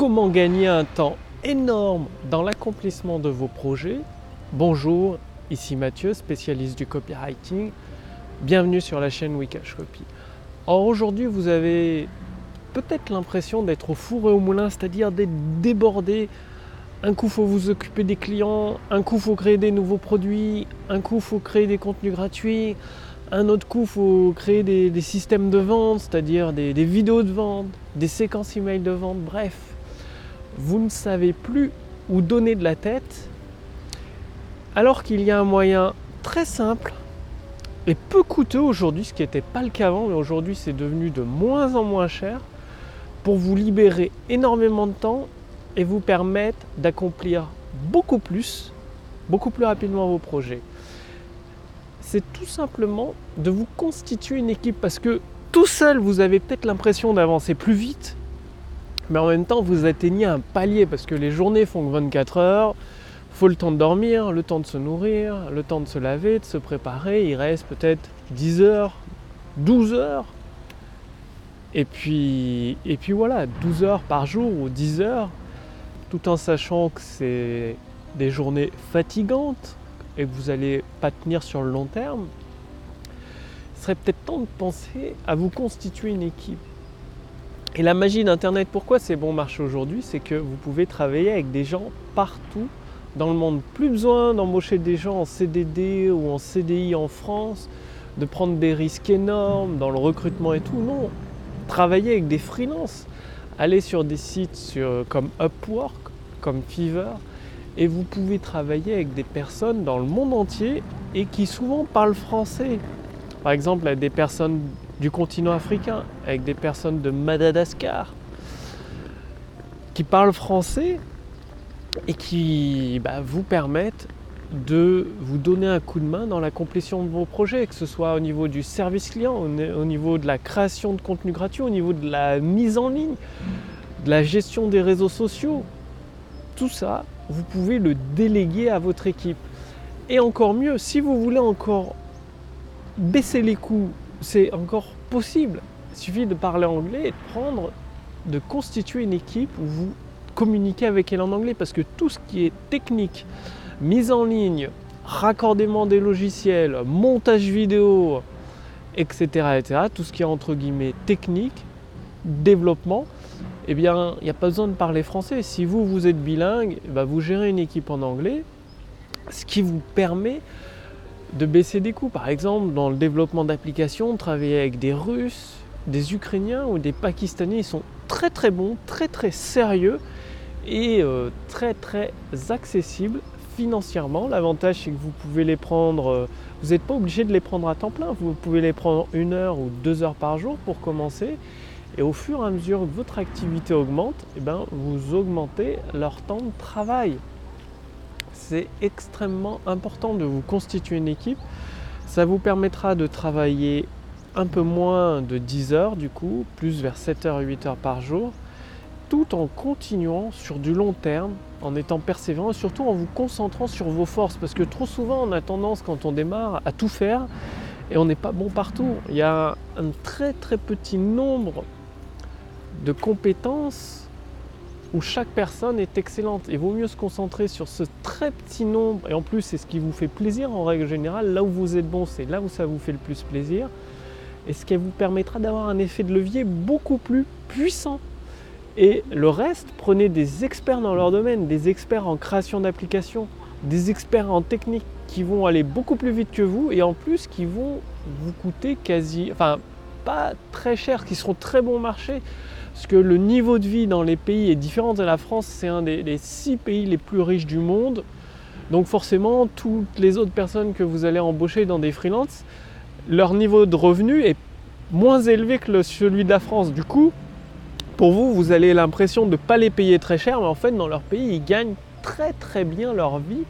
comment gagner un temps énorme dans l'accomplissement de vos projets? Bonjour, ici Mathieu, spécialiste du copywriting. Bienvenue sur la chaîne Wikash Copy. Or aujourd'hui, vous avez peut-être l'impression d'être au four et au moulin, c'est-à-dire d'être débordé. Un coup, faut vous occuper des clients, un coup, faut créer des nouveaux produits, un coup, faut créer des contenus gratuits, un autre coup, faut créer des, systèmes de vente, c'est-à-dire des, des vidéos de vente, des séquences email de vente, bref. Vous ne savez plus où donner de la tête, alors qu'il y a un moyen très simple et peu coûteux aujourd'hui, ce qui n'était pas le cas avant, mais aujourd'hui c'est devenu de moins en moins cher, pour vous libérer énormément de temps et vous permettre d'accomplir beaucoup plus, beaucoup plus rapidement vos projets. C'est tout simplement de vous constituer une équipe parce que tout seul, vous avez peut-être l'impression d'avancer plus vite, mais en même temps, vous atteignez un palier parce que les journées font 24 heures, faut le temps de dormir, le temps de se nourrir, le temps de se laver, de se préparer, il reste peut-être 10 heures, 12 heures. Et puis, et puis voilà, 12 heures par jour ou 10 heures, tout en sachant que c'est des journées fatigantes, et que vous n'allez pas tenir sur le long terme, il serait peut-être temps de penser à vous constituer une équipe. Et la magie d'Internet, pourquoi c'est bon marché aujourd'hui C'est que vous pouvez travailler avec des gens partout dans le monde. Plus besoin d'embaucher des gens en CDD ou en CDI en France, de prendre des risques énormes dans le recrutement et tout. Non, travailler avec des freelances. Allez sur des sites comme Upwork, comme Fiverr, et vous pouvez travailler avec des personnes dans le monde entier et qui souvent parlent français. Par exemple, des personnes du continent africain, avec des personnes de Madagascar, qui parlent français et qui bah, vous permettent de vous donner un coup de main dans la complétion de vos projets, que ce soit au niveau du service client, au niveau de la création de contenu gratuit, au niveau de la mise en ligne, de la gestion des réseaux sociaux. Tout ça, vous pouvez le déléguer à votre équipe. Et encore mieux, si vous voulez encore baisser les coûts, c'est encore possible. Il suffit de parler anglais et de prendre, de constituer une équipe où vous communiquez avec elle en anglais parce que tout ce qui est technique, mise en ligne, raccordement des logiciels, montage vidéo, etc., etc., tout ce qui est entre guillemets technique, développement, eh bien, il n'y a pas besoin de parler français. Si vous, vous êtes bilingue, eh ben, vous gérez une équipe en anglais, ce qui vous permet de baisser des coûts. Par exemple, dans le développement d'applications, travailler avec des Russes, des Ukrainiens ou des Pakistanais, ils sont très très bons, très très sérieux et euh, très très accessibles financièrement. L'avantage, c'est que vous pouvez les prendre, euh, vous n'êtes pas obligé de les prendre à temps plein, vous pouvez les prendre une heure ou deux heures par jour pour commencer et au fur et à mesure que votre activité augmente, eh ben, vous augmentez leur temps de travail. C'est extrêmement important de vous constituer une équipe. Ça vous permettra de travailler un peu moins de 10 heures du coup, plus vers 7 heures, 8 heures par jour, tout en continuant sur du long terme, en étant persévérant et surtout en vous concentrant sur vos forces. Parce que trop souvent, on a tendance, quand on démarre, à tout faire et on n'est pas bon partout. Il y a un très très petit nombre de compétences où chaque personne est excellente. Il vaut mieux se concentrer sur ce très petit nombre, et en plus c'est ce qui vous fait plaisir en règle générale, là où vous êtes bon, c'est là où ça vous fait le plus plaisir, et ce qui vous permettra d'avoir un effet de levier beaucoup plus puissant. Et le reste, prenez des experts dans leur domaine, des experts en création d'applications, des experts en technique qui vont aller beaucoup plus vite que vous et en plus qui vont vous coûter quasi, enfin pas très cher, qui seront très bon marché. Parce que le niveau de vie dans les pays est différent de la France, c'est un des, six pays les plus riches du monde. Donc forcément, toutes les autres personnes que vous allez embaucher dans des freelances, leur niveau de revenu est moins élevé que celui de la France. Du coup, pour vous, vous avez l'impression de ne pas les payer très cher, mais en fait, dans leur pays, ils gagnent très très bien leur vie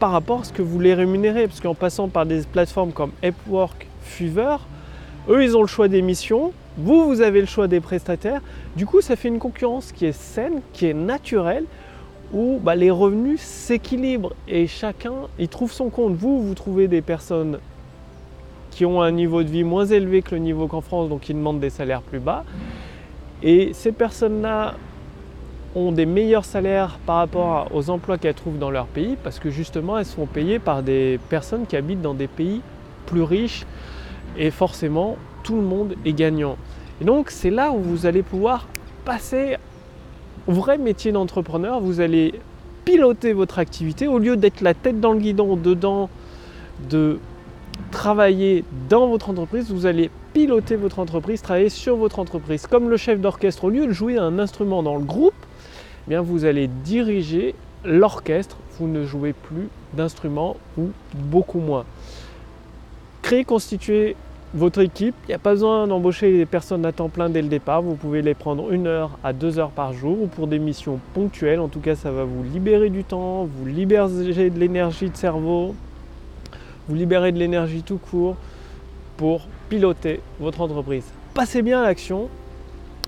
par rapport à ce que vous les rémunérez. Parce qu'en passant par des plateformes comme Upwork, Fiverr, eux, ils ont le choix des missions, vous, vous avez le choix des prestataires. Du coup, ça fait une concurrence qui est saine, qui est naturelle, où bah, les revenus s'équilibrent et chacun il trouve son compte. Vous, vous trouvez des personnes qui ont un niveau de vie moins élevé que le niveau qu'en France, donc qui demandent des salaires plus bas. Et ces personnes-là ont des meilleurs salaires par rapport aux emplois qu'elles trouvent dans leur pays parce que justement elles sont payées par des personnes qui habitent dans des pays plus riches et forcément tout le monde est gagnant. Et donc c'est là où vous allez pouvoir passer au vrai métier d'entrepreneur, vous allez piloter votre activité au lieu d'être la tête dans le guidon dedans de travailler dans votre entreprise, vous allez piloter votre entreprise, travailler sur votre entreprise. Comme le chef d'orchestre, au lieu de jouer un instrument dans le groupe, eh bien vous allez diriger l'orchestre, vous ne jouez plus d'instruments ou beaucoup moins. Créer, constituer votre équipe, il n'y a pas besoin d'embaucher des personnes à temps plein dès le départ, vous pouvez les prendre une heure à deux heures par jour ou pour des missions ponctuelles, en tout cas ça va vous libérer du temps, vous libérer de l'énergie de cerveau, vous libérer de l'énergie tout court pour piloter votre entreprise. Passez bien à l'action.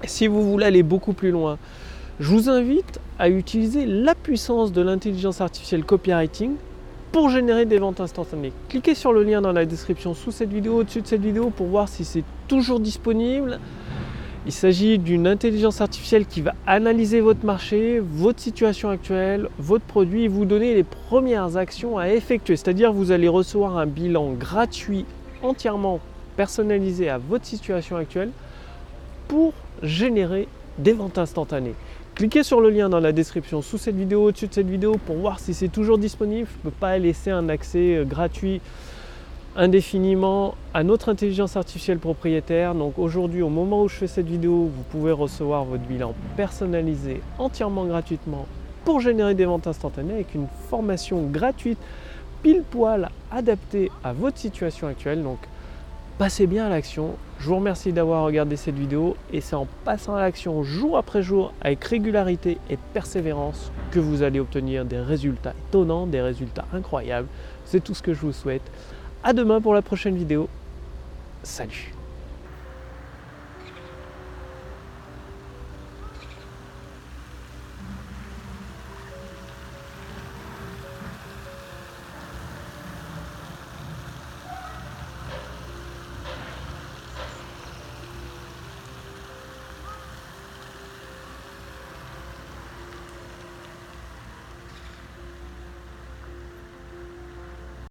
Si vous voulez aller beaucoup plus loin, je vous invite à utiliser la puissance de l'intelligence artificielle copywriting pour générer des ventes instantanées. Cliquez sur le lien dans la description sous cette vidéo, au-dessus de cette vidéo pour voir si c'est toujours disponible. Il s'agit d'une intelligence artificielle qui va analyser votre marché, votre situation actuelle, votre produit et vous donner les premières actions à effectuer. C'est-à-dire vous allez recevoir un bilan gratuit entièrement personnalisé à votre situation actuelle pour générer des ventes instantanées. Cliquez sur le lien dans la description sous cette vidéo, au-dessus de cette vidéo pour voir si c'est toujours disponible. Je ne peux pas laisser un accès euh, gratuit indéfiniment à notre intelligence artificielle propriétaire. Donc aujourd'hui, au moment où je fais cette vidéo, vous pouvez recevoir votre bilan personnalisé entièrement gratuitement pour générer des ventes instantanées avec une formation gratuite pile poil adaptée à votre situation actuelle. Passez bien à l'action. Je vous remercie d'avoir regardé cette vidéo et c'est en passant à l'action jour après jour avec régularité et persévérance que vous allez obtenir des résultats étonnants, des résultats incroyables. C'est tout ce que je vous souhaite. À demain pour la prochaine vidéo. Salut